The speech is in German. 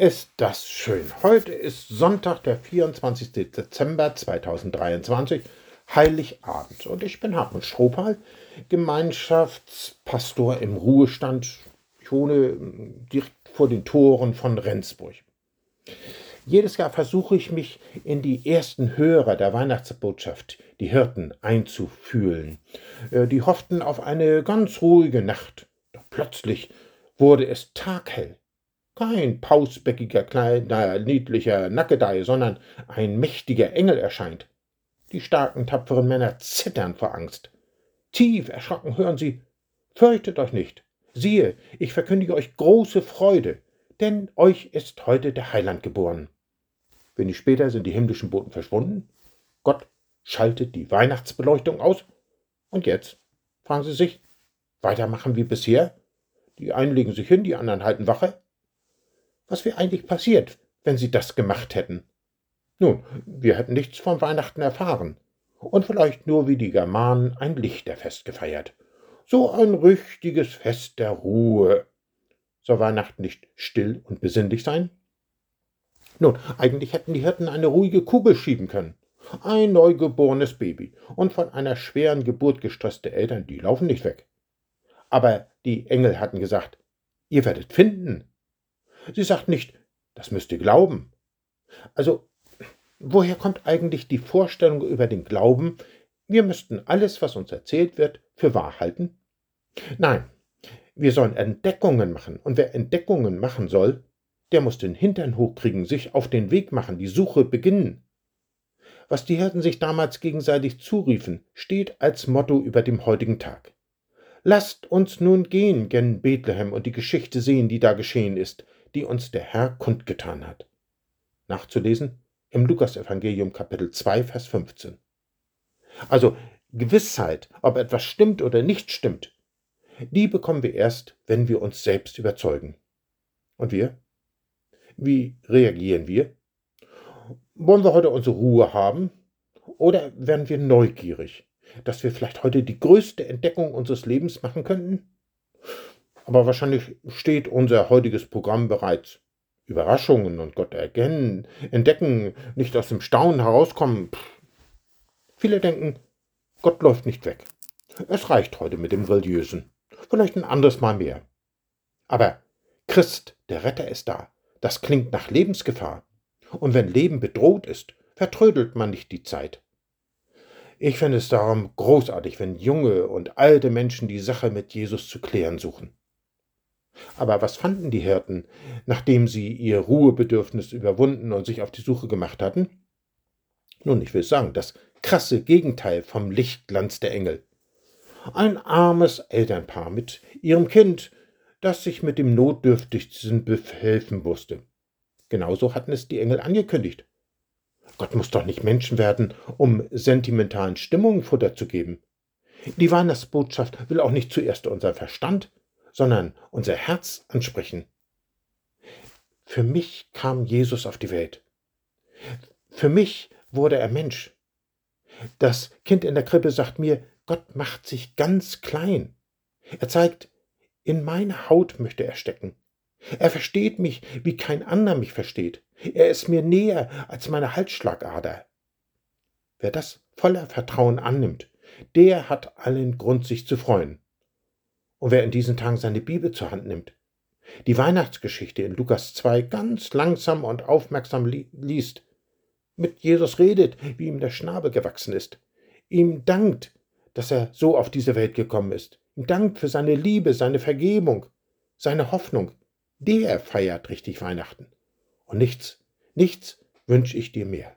Ist das schön. Heute ist Sonntag, der 24. Dezember 2023, Heiligabend. Und ich bin Hartmut Strohpal, Gemeinschaftspastor im Ruhestand. Ich wohne direkt vor den Toren von Rendsburg. Jedes Jahr versuche ich mich in die ersten Hörer der Weihnachtsbotschaft, die Hirten, einzufühlen. Äh, die hofften auf eine ganz ruhige Nacht. Doch plötzlich wurde es taghell. Kein pausbäckiger, kleiner, niedlicher Nackedei, sondern ein mächtiger Engel erscheint. Die starken, tapferen Männer zittern vor Angst. Tief erschrocken hören sie, fürchtet euch nicht. Siehe, ich verkündige euch große Freude, denn euch ist heute der Heiland geboren. Wenig später sind die himmlischen Boten verschwunden. Gott schaltet die Weihnachtsbeleuchtung aus. Und jetzt, fragen Sie sich, weitermachen wie bisher? Die einen legen sich hin, die anderen halten Wache. Was wäre eigentlich passiert, wenn sie das gemacht hätten? Nun, wir hätten nichts von Weihnachten erfahren. Und vielleicht nur wie die Germanen ein Lichterfest gefeiert. So ein richtiges Fest der Ruhe. Soll Weihnachten nicht still und besinnlich sein? Nun, eigentlich hätten die Hirten eine ruhige Kugel schieben können. Ein neugeborenes Baby und von einer schweren Geburt gestresste Eltern, die laufen nicht weg. Aber die Engel hatten gesagt, ihr werdet finden. Sie sagt nicht, das müsst ihr glauben. Also, woher kommt eigentlich die Vorstellung über den Glauben, wir müssten alles, was uns erzählt wird, für wahr halten? Nein, wir sollen Entdeckungen machen, und wer Entdeckungen machen soll, der muss den Hintern hochkriegen, sich auf den Weg machen, die Suche beginnen. Was die Hirten sich damals gegenseitig zuriefen, steht als Motto über dem heutigen Tag. Lasst uns nun gehen gen Bethlehem und die Geschichte sehen, die da geschehen ist, die uns der Herr kundgetan hat. Nachzulesen im Lukasevangelium Kapitel 2, Vers 15. Also Gewissheit, ob etwas stimmt oder nicht stimmt, die bekommen wir erst, wenn wir uns selbst überzeugen. Und wir? Wie reagieren wir? Wollen wir heute unsere Ruhe haben? Oder werden wir neugierig, dass wir vielleicht heute die größte Entdeckung unseres Lebens machen könnten? Aber wahrscheinlich steht unser heutiges Programm bereits. Überraschungen und Gott erkennen, entdecken, nicht aus dem Staunen herauskommen. Pff. Viele denken, Gott läuft nicht weg. Es reicht heute mit dem Religiösen. Vielleicht ein anderes Mal mehr. Aber Christ, der Retter, ist da. Das klingt nach Lebensgefahr. Und wenn Leben bedroht ist, vertrödelt man nicht die Zeit. Ich finde es darum großartig, wenn junge und alte Menschen die Sache mit Jesus zu klären suchen. Aber was fanden die Hirten, nachdem sie ihr Ruhebedürfnis überwunden und sich auf die Suche gemacht hatten? Nun, ich will sagen, das krasse Gegenteil vom Lichtglanz der Engel. Ein armes Elternpaar mit ihrem Kind, das sich mit dem Notdürftigsten behelfen wusste. Genauso hatten es die Engel angekündigt. Gott muss doch nicht Menschen werden, um sentimentalen Stimmungen Futter zu geben. Die Weihnachtsbotschaft will auch nicht zuerst unser Verstand, sondern unser Herz ansprechen. Für mich kam Jesus auf die Welt. Für mich wurde er Mensch. Das Kind in der Krippe sagt mir, Gott macht sich ganz klein. Er zeigt, in meine Haut möchte er stecken. Er versteht mich, wie kein anderer mich versteht. Er ist mir näher als meine Halsschlagader. Wer das voller Vertrauen annimmt, der hat allen Grund, sich zu freuen. Und wer in diesen Tagen seine Bibel zur Hand nimmt, die Weihnachtsgeschichte in Lukas 2 ganz langsam und aufmerksam li liest, mit Jesus redet, wie ihm der Schnabel gewachsen ist, ihm dankt, dass er so auf diese Welt gekommen ist, ihm dankt für seine Liebe, seine Vergebung, seine Hoffnung, der feiert richtig Weihnachten. Und nichts, nichts wünsche ich dir mehr.